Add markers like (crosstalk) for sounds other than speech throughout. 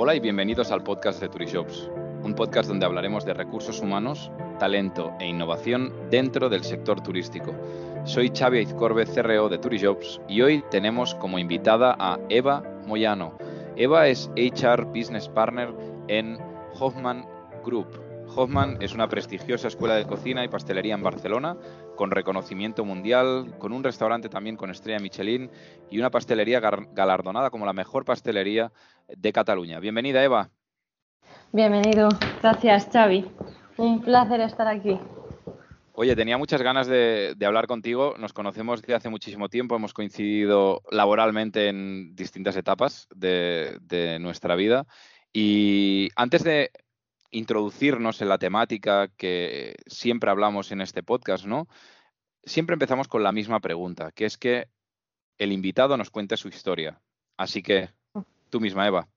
Hola y bienvenidos al podcast de Turishops, un podcast donde hablaremos de recursos humanos, talento e innovación dentro del sector turístico. Soy Xavi Izcorbe, CRO de Turishops, y hoy tenemos como invitada a Eva Moyano. Eva es HR Business Partner en Hoffman Group. Hoffman es una prestigiosa escuela de cocina y pastelería en Barcelona, con reconocimiento mundial, con un restaurante también con estrella Michelin y una pastelería galardonada como la mejor pastelería de Cataluña. Bienvenida, Eva. Bienvenido. Gracias, Xavi. Un placer estar aquí. Oye, tenía muchas ganas de, hablar contigo. Nos conocemos desde hace muchísimo tiempo, hemos coincidido laboralmente en distintas etapas de nuestra vida. Y antes de introducirnos en la temática que siempre hablamos en este podcast, ¿no? Siempre empezamos con la misma pregunta, que es que el invitado nos cuente su historia. Así que tú misma, Eva.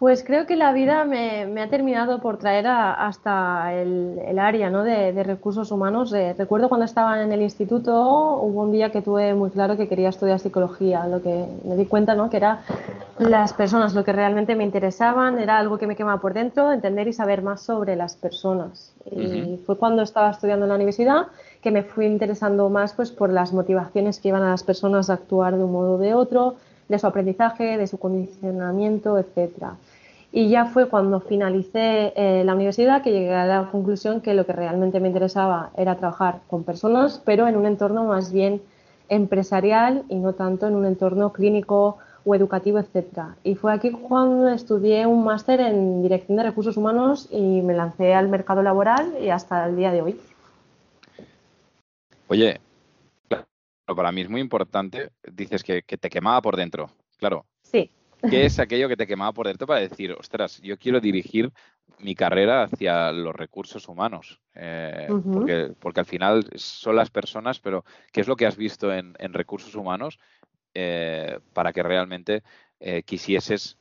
Pues creo que la vida me, ha terminado por traer hasta el, área de, recursos humanos. Eh, recuerdo cuando estaba en el instituto, hubo un día que tuve muy claro que quería estudiar psicología, lo que me di cuenta ¿no? que era las personas lo que realmente me interesaban, era algo que me quemaba por dentro, entender y saber más sobre las personas. Y fue cuando estaba estudiando en la universidad que me fui interesando más pues, por las motivaciones que iban a las personas a actuar de un modo o de otro, de su aprendizaje, de su condicionamiento, etcétera. Y ya fue cuando finalicé eh, la universidad que llegué a la conclusión que lo que realmente me interesaba era trabajar con personas, pero en un entorno más bien empresarial y no tanto en un entorno clínico o educativo, etcétera. Y fue aquí cuando estudié un máster en dirección de recursos humanos y me lancé al mercado laboral y hasta el día de hoy. Oye, para mí es muy importante, dices que, que te quemaba por dentro, claro. Sí. ¿Qué es aquello que te quemaba por dentro para decir, ostras, yo quiero dirigir mi carrera hacia los recursos humanos? Eh, porque, al final son las personas, pero ¿qué es lo que has visto en, recursos humanos eh, para que realmente eh, quisieses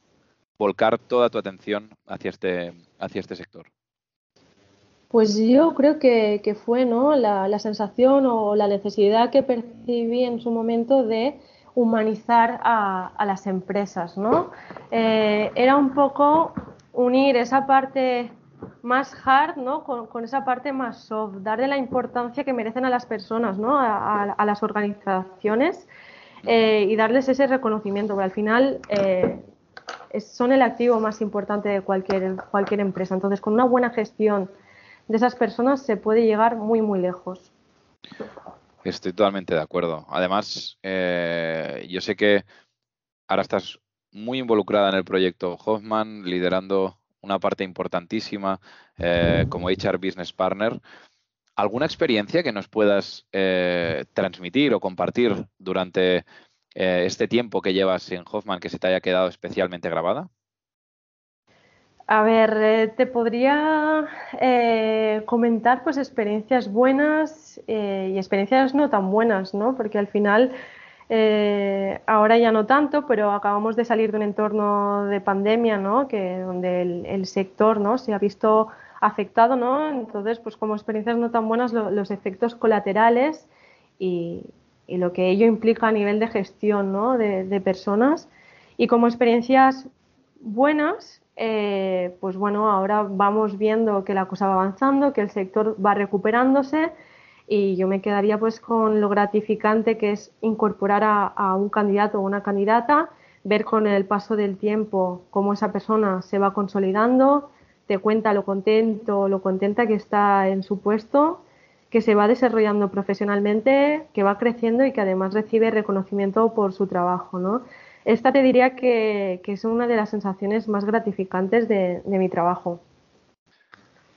volcar toda tu atención hacia este, hacia este sector? Pues yo creo que, fue ¿no? la sensación o la necesidad que percibí en su momento de humanizar a, las empresas, ¿no? Eh, era un poco unir esa parte más hard, ¿no? Con, esa parte más soft, darle la importancia que merecen a las personas, ¿no? A, las organizaciones eh, y darles ese reconocimiento, porque al final eh, son el activo más importante de cualquier, cualquier empresa. Entonces, con una buena gestión de esas personas se puede llegar muy, muy lejos. Estoy totalmente de acuerdo. Además, eh, yo sé que ahora estás muy involucrada en el proyecto Hoffman, liderando una parte importantísima eh, como HR Business Partner. ¿Alguna experiencia que nos puedas eh, transmitir o compartir durante este tiempo que llevas en Hoffman que se te haya quedado especialmente grabada? A ver, eh, te podría eh, comentar pues experiencias buenas eh, y experiencias no tan buenas, ¿no? Porque al final, ahora ya no tanto, pero acabamos de salir de un entorno de pandemia, ¿no? Que donde el, sector, ¿no? Se ha visto afectado, ¿no? Entonces, pues como experiencias no tan buenas, los efectos colaterales y, lo que ello implica a nivel de gestión, ¿no? De, de personas y como experiencias buenas eh, pues bueno, ahora vamos viendo que la cosa va avanzando, que el sector va recuperándose y yo me quedaría pues con lo gratificante que es incorporar a, un candidato o una candidata, ver con el paso del tiempo cómo esa persona se va consolidando, te cuenta lo contento, lo contenta que está en su puesto, que se va desarrollando profesionalmente, que va creciendo y que además recibe reconocimiento por su trabajo, ¿no? Esta te diría que, es una de las sensaciones más gratificantes de, mi trabajo.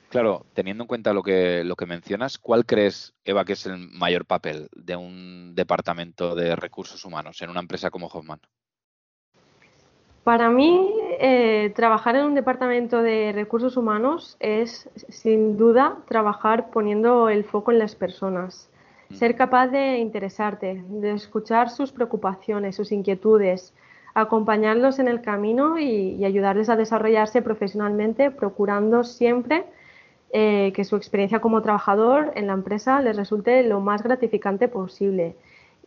Claro, teniendo en cuenta lo que, lo que mencionas, ¿cuál crees, Eva, que es el mayor papel de un departamento de recursos humanos en una empresa como Hoffman? Para mí, eh, trabajar en un departamento de recursos humanos es, sin duda, trabajar poniendo el foco en las personas. Ser capaz de interesarte, de escuchar sus preocupaciones, sus inquietudes, acompañarlos en el camino y, ayudarles a desarrollarse profesionalmente, procurando siempre eh, que su experiencia como trabajador en la empresa les resulte lo más gratificante posible.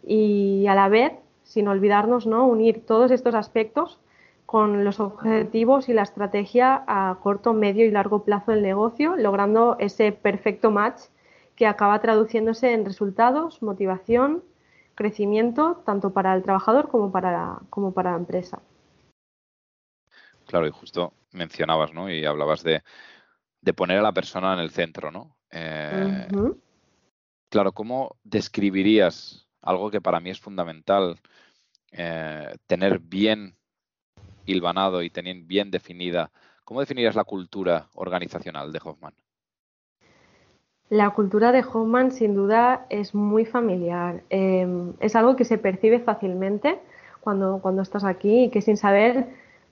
Y a la vez, sin olvidarnos, ¿no? unir todos estos aspectos con los objetivos y la estrategia a corto, medio y largo plazo del negocio, logrando ese perfecto match que acaba traduciéndose en resultados, motivación, crecimiento, tanto para el trabajador como para la, como para la empresa. Claro, y justo mencionabas, ¿no? Y hablabas de, poner a la persona en el centro, ¿no? Eh, claro, ¿cómo describirías algo que para mí es fundamental? Eh, tener bien hilvanado y tener bien definida. ¿Cómo definirías la cultura organizacional de Hoffman? La cultura de Hoffman sin duda es muy familiar. Em, es algo que se percibe fácilmente cuando, cuando estás aquí y que sin saber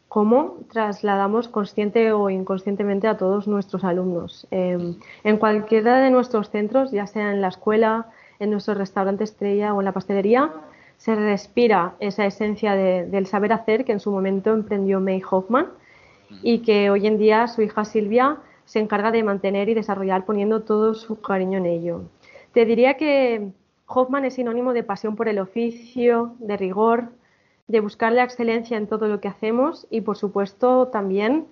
cómo trasladamos consciente o inconscientemente a todos nuestros alumnos. Em, en cualquiera de nuestros centros, ya sea en la escuela, en nuestro restaurante estrella o en la pastelería, se respira esa esencia del saber hacer que en su momento emprendió May Hoffman y que hoy en día su hija Silvia se encarga de mantener y desarrollar poniendo todo su cariño en ello. Te diría que Hoffman es sinónimo de pasión por el oficio, de rigor, de buscar la excelencia en todo lo que hacemos y, por supuesto, también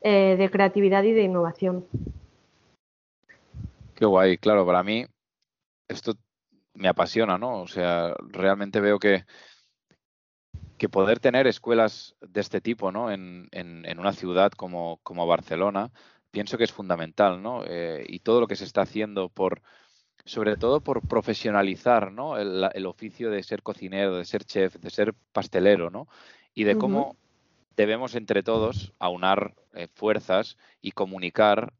eh, de creatividad y de innovación. Qué guay, claro, para mí esto me apasiona, ¿no? O sea, realmente veo que, que poder tener escuelas de este tipo, ¿no? En, en, una ciudad como, como, Barcelona, pienso que es fundamental, ¿no? Eh, y todo lo que se está haciendo por, sobre todo por profesionalizar, ¿no? El, oficio de ser cocinero, de ser chef, de ser pastelero, ¿no? Y de cómo debemos entre todos aunar eh, fuerzas y comunicar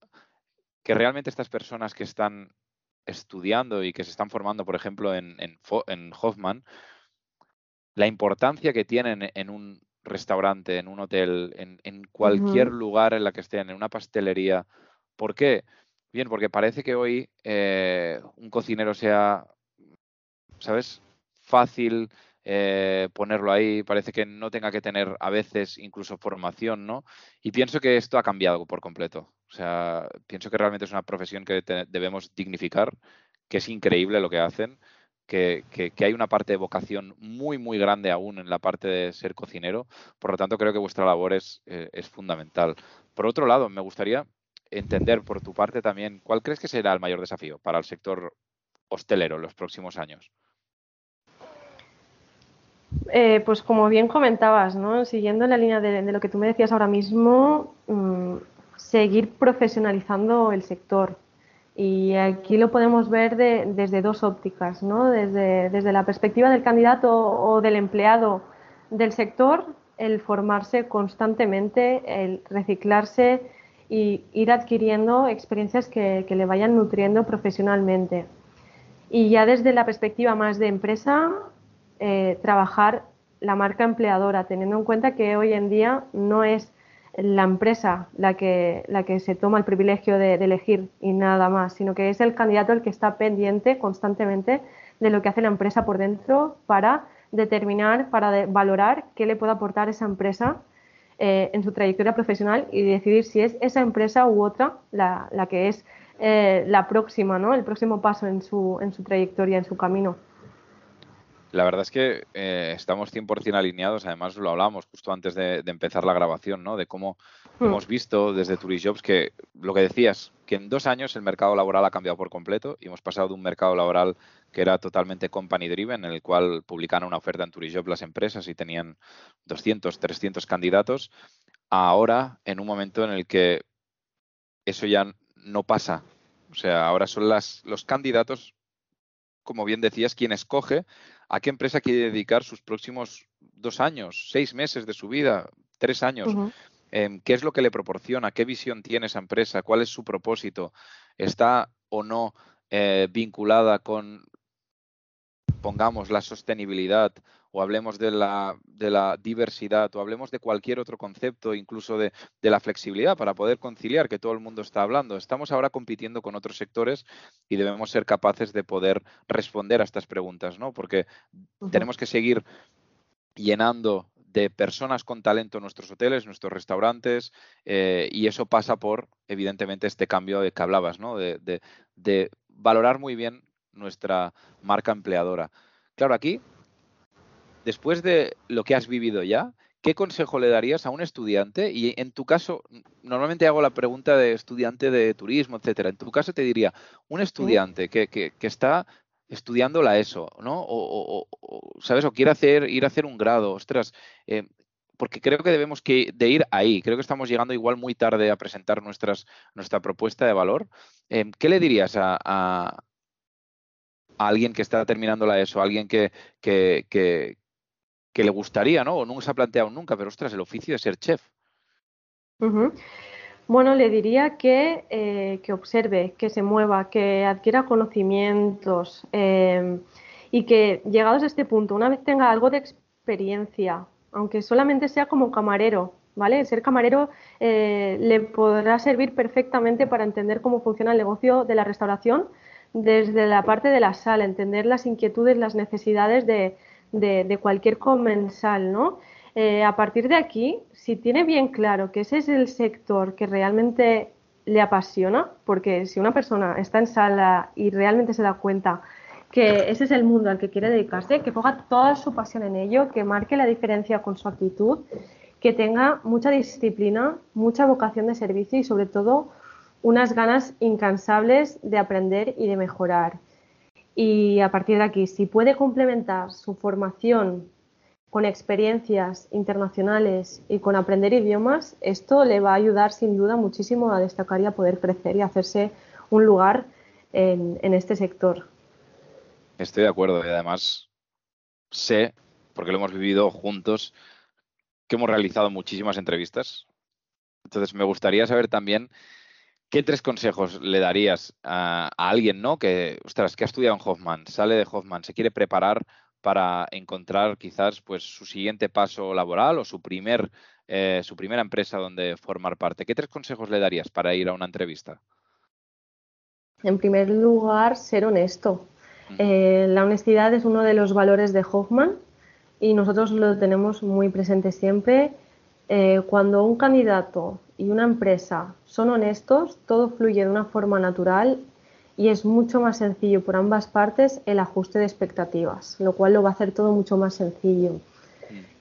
que realmente estas personas que están estudiando y que se están formando, por ejemplo, en, en, Hoffman, la importancia que tienen en un restaurante, en un hotel, en, cualquier lugar en la que estén, en una pastelería. ¿Por qué? Bien, porque parece que hoy eh, un cocinero sea, ¿sabes? Fácil eh, ponerlo ahí, parece que no tenga que tener a veces incluso formación, ¿no? Y pienso que esto ha cambiado por completo. O sea, pienso que realmente es una profesión que debemos dignificar, que es increíble lo que hacen, que, hay una parte de vocación muy, muy grande aún en la parte de ser cocinero. Por lo tanto, creo que vuestra labor es, eh, es fundamental. Por otro lado, me gustaría entender por tu parte también, ¿cuál crees que será el mayor desafío para el sector hostelero en los próximos años? Eh, pues como bien comentabas, ¿no? siguiendo la línea de, lo que tú me decías ahora mismo, mm, seguir profesionalizando el sector. Y aquí lo podemos ver desde dos ópticas, ¿no? desde, desde la perspectiva del candidato o del empleado del sector, el formarse constantemente, el reciclarse y ir adquiriendo experiencias que, le vayan nutriendo profesionalmente. Y ya desde la perspectiva más de empresa, eh, trabajar la marca empleadora, teniendo en cuenta que hoy en día no es la empresa la que, la que se toma el privilegio de, elegir y nada más, sino que es el candidato el que está pendiente constantemente de lo que hace la empresa por dentro para determinar, para valorar qué le puede aportar esa empresa eh, en su trayectoria profesional y decidir si es esa empresa u otra la, que es eh, la próxima, ¿no? el próximo paso en su, en su trayectoria, en su camino. La verdad es que eh, estamos 100% alineados, además lo hablamos justo antes de, empezar la grabación, ¿no? De cómo hmm. hemos visto desde Turisjobs que lo que decías, que en dos años el mercado laboral ha cambiado por completo y hemos pasado de un mercado laboral que era totalmente company driven, en el cual publicaban una oferta en Turisjobs las empresas y tenían 200, 300 candidatos, a ahora en un momento en el que eso ya no pasa. O sea, ahora son las, los candidatos, como bien decías, quien escoge a qué empresa quiere dedicar sus próximos dos años, seis meses de su vida, tres años. Em, ¿Qué es lo que le proporciona? ¿Qué visión tiene esa empresa? ¿Cuál es su propósito? ¿Está o no eh, vinculada con, pongamos, la sostenibilidad o hablemos de la, de la diversidad o hablemos de cualquier otro concepto, incluso de, la flexibilidad para poder conciliar que todo el mundo está hablando. Estamos ahora compitiendo con otros sectores y debemos ser capaces de poder responder a estas preguntas, ¿no? Porque tenemos que seguir llenando de personas con talento nuestros hoteles, nuestros restaurantes, eh, y eso pasa por, evidentemente, este cambio de que hablabas, ¿no? De, de valorar muy bien nuestra marca empleadora. Claro, aquí después de lo que has vivido ya, ¿qué consejo le darías a un estudiante? Y en tu caso, normalmente hago la pregunta de estudiante de turismo, etcétera. En tu caso te diría, un estudiante que, que, está estudiando la ESO, ¿no? O, ¿sabes? O quiere hacer, ir a hacer un grado, ostras, eh, porque creo que debemos que, de ir ahí. Creo que estamos llegando igual muy tarde a presentar nuestras, nuestra propuesta de valor. Eh, ¿Qué le dirías a, a, alguien que está terminando la ESO, a alguien que, que, que, le gustaría, ¿no? O nunca se ha planteado nunca, pero ostras, el oficio de ser chef. Bueno, le diría que, eh, que, observe, que se mueva, que adquiera conocimientos eh, y que llegados a este punto, una vez tenga algo de experiencia, aunque solamente sea como camarero, ¿vale? ser camarero eh, le podrá servir perfectamente para entender cómo funciona el negocio de la restauración desde la parte de la sala, entender las inquietudes, las necesidades de, cualquier comensal, ¿no? Eh, a partir de aquí, si tiene bien claro que ese es el sector que realmente le apasiona, porque si una persona está en sala y realmente se da cuenta que ese es el mundo al que quiere dedicarse, que ponga toda su pasión en ello, que marque la diferencia con su actitud, que tenga mucha disciplina, mucha vocación de servicio y sobre todo unas ganas incansables de aprender y de mejorar. Y a partir de aquí, si puede complementar su formación con experiencias internacionales y con aprender idiomas, esto le va a ayudar sin duda muchísimo a destacar y a poder crecer y hacerse un lugar en, en este sector. Estoy de acuerdo y además sé, porque lo hemos vivido juntos, que hemos realizado muchísimas entrevistas. Entonces me gustaría saber también qué tres consejos le darías a, alguien, ¿no? Que, ostras, que ha estudiado en Hoffman, sale de Hoffman, se quiere preparar para encontrar quizás pues su siguiente paso laboral o su primer eh, su primera empresa donde formar parte. ¿Qué tres consejos le darías para ir a una entrevista? En primer lugar, ser honesto. Eh, la honestidad es uno de los valores de Hoffman y nosotros lo tenemos muy presente siempre. Eh, cuando un candidato y una empresa son honestos, todo fluye de una forma natural y es mucho más sencillo por ambas partes el ajuste de expectativas, lo cual lo va a hacer todo mucho más sencillo.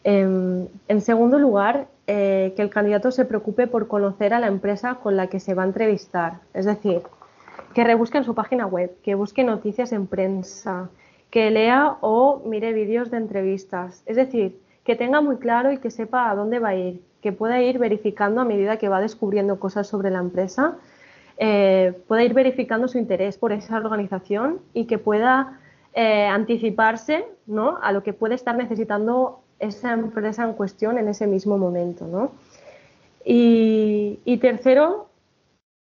Em, en segundo lugar, eh, que el candidato se preocupe por conocer a la empresa con la que se va a entrevistar. Es decir, que rebusque en su página web, que busque noticias en prensa, que lea o mire vídeos de entrevistas. Es decir, que tenga muy claro y que sepa a dónde va a ir, que pueda ir verificando a medida que va descubriendo cosas sobre la empresa, eh, pueda ir verificando su interés por esa organización y que pueda eh, anticiparse ¿no? a lo que puede estar necesitando esa empresa en cuestión en ese mismo momento. ¿no? Y, y tercero,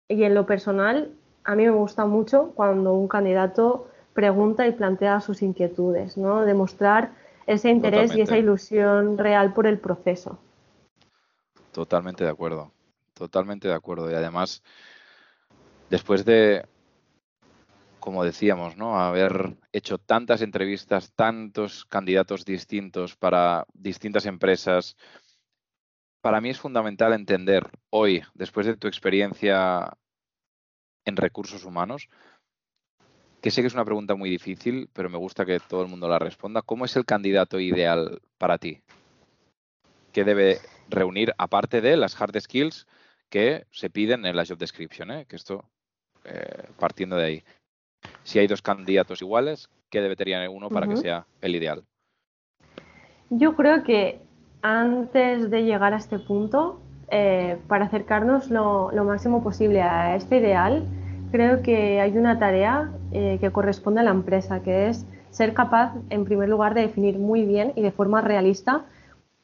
y en lo personal, a mí me gusta mucho cuando un candidato pregunta y plantea sus inquietudes, ¿no? Demostrar ese interés y esa ilusión real por el proceso. Totalmente de acuerdo, totalmente de acuerdo. Y además, después de, como decíamos, ¿no? Haber hecho tantas entrevistas, tantos candidatos distintos para distintas empresas, para mí es fundamental entender hoy, después de tu experiencia en recursos humanos, que sé que es una pregunta muy difícil, pero me gusta que todo el mundo la responda. ¿Cómo es el candidato ideal para ti? ¿Qué debe reunir, aparte de las hard skills que se piden en la job description? Eh? Que esto, eh, partiendo de ahí. Si hay dos candidatos iguales, ¿qué debe tener uno para que sea el ideal? Yo creo que antes de llegar a este punto, eh, para acercarnos lo, máximo posible a este ideal, creo que hay una tarea eh, que corresponde a la empresa, que es ser capaz, en primer lugar, de definir muy bien y de forma realista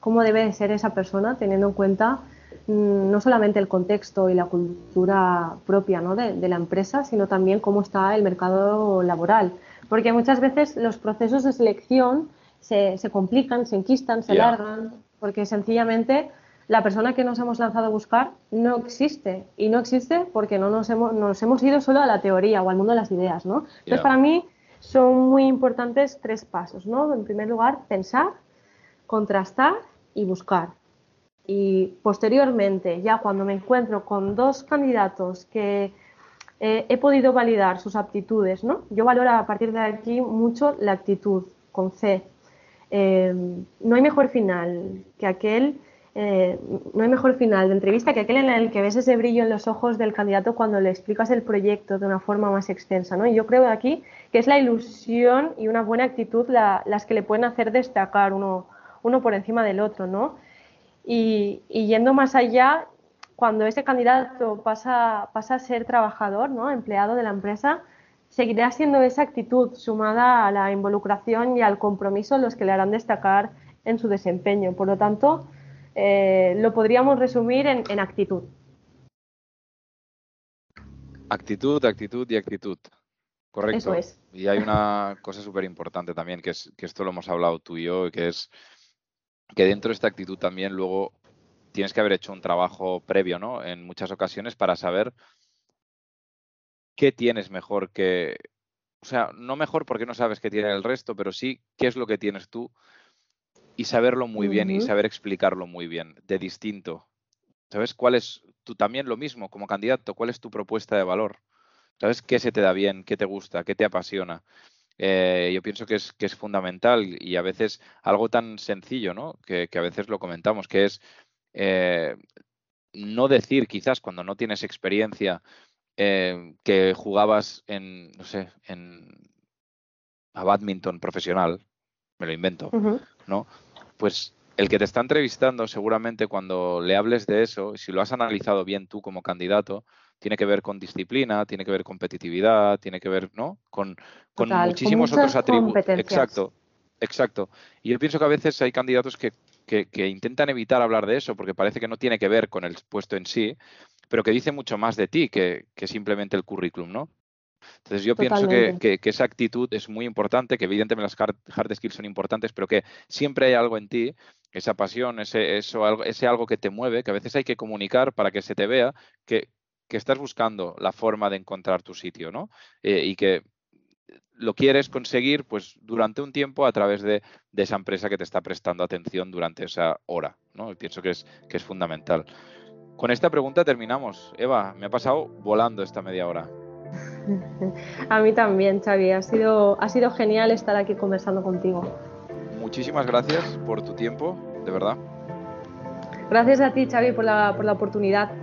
cómo debe de ser esa persona, teniendo en cuenta mm, no solamente el contexto y la cultura propia de, la empresa, sino también cómo está el mercado laboral. Porque muchas veces los procesos de selección se, complican, se enquistan, se alargan, porque sencillamente la persona que nos hemos lanzado a buscar no existe. Y no existe porque no nos hemos, nos hemos ido solo a la teoría o al mundo de las ideas, ¿no? Entonces, para mí son muy importantes tres pasos, ¿no? En primer lugar, pensar, contrastar y buscar. Y posteriormente, ya cuando me encuentro con dos candidatos que eh, he podido validar sus aptitudes, ¿no? Yo valoro a partir de aquí mucho la actitud, con C. eh, no hay mejor final que aquel, eh, no hay mejor final de entrevista que aquel en el que ves ese brillo en los ojos del candidato cuando le explicas el proyecto de una forma más extensa. ¿no? Y yo creo aquí que es la ilusión y una buena actitud las que le pueden hacer destacar uno, uno por encima del otro. ¿no? Y, yendo más allá, cuando ese candidato pasa, pasa a ser trabajador, ¿no? empleado de la empresa, seguirá siendo esa actitud sumada a la involucración y al compromiso los que le harán destacar en su desempeño. Por lo tanto, eh, lo podríamos resumir en, actitud. Actitud, actitud y actitud. Correcto. Eso es. Y hay una cosa súper importante también, que es que esto lo hemos hablado tú y yo, que es que dentro de esta actitud también luego tienes que haber hecho un trabajo previo, ¿no? En muchas ocasiones para saber qué tienes mejor que, o sea, no mejor porque no sabes qué tiene el resto, pero sí qué es lo que tienes tú y saberlo muy bien y saber explicarlo muy bien, de distinto. ¿Sabes cuál es tú también lo mismo como candidato? ¿Cuál es tu propuesta de valor? ¿Sabes qué se te da bien, qué te gusta, qué te apasiona? Eh, yo pienso que es, que es fundamental y a veces algo tan sencillo, ¿no? Que, a veces lo comentamos, que es eh, no decir quizás cuando no tienes experiencia eh, que jugabas en, no sé, en a badminton profesional, me lo invento, ¿no? Pues el que te está entrevistando seguramente cuando le hables de eso, si lo has analizado bien tú como candidato, tiene que ver con disciplina, tiene que ver con competitividad, tiene que ver, ¿no? Con, con muchísimos otros atributos. Exacto, exacto. Y yo pienso que a veces hay candidatos que, que, intentan evitar hablar de eso porque parece que no tiene que ver con el puesto en sí, pero que dice mucho más de ti que, que simplemente el currículum, ¿no? Entonces yo pienso que, que, esa actitud es muy importante, que evidentemente las hard, skills son importantes, pero que siempre hay algo en ti, esa pasión, ese, eso, ese algo que te mueve, que a veces hay que comunicar para que se te vea que, que estás buscando la forma de encontrar tu sitio, ¿no? Eh, y que lo quieres conseguir pues durante un tiempo a través de, esa empresa que te está prestando atención durante esa hora, ¿no? Y pienso que es, que es fundamental. Con esta pregunta terminamos. Eva, me ha pasado volando esta media hora. (laughs) A mí también, Xavi. Ha sido, ha sido genial estar aquí conversando contigo. Muchísimas gracias por tu tiempo, de verdad. Gracias a ti, Xavi, por la, por la oportunidad.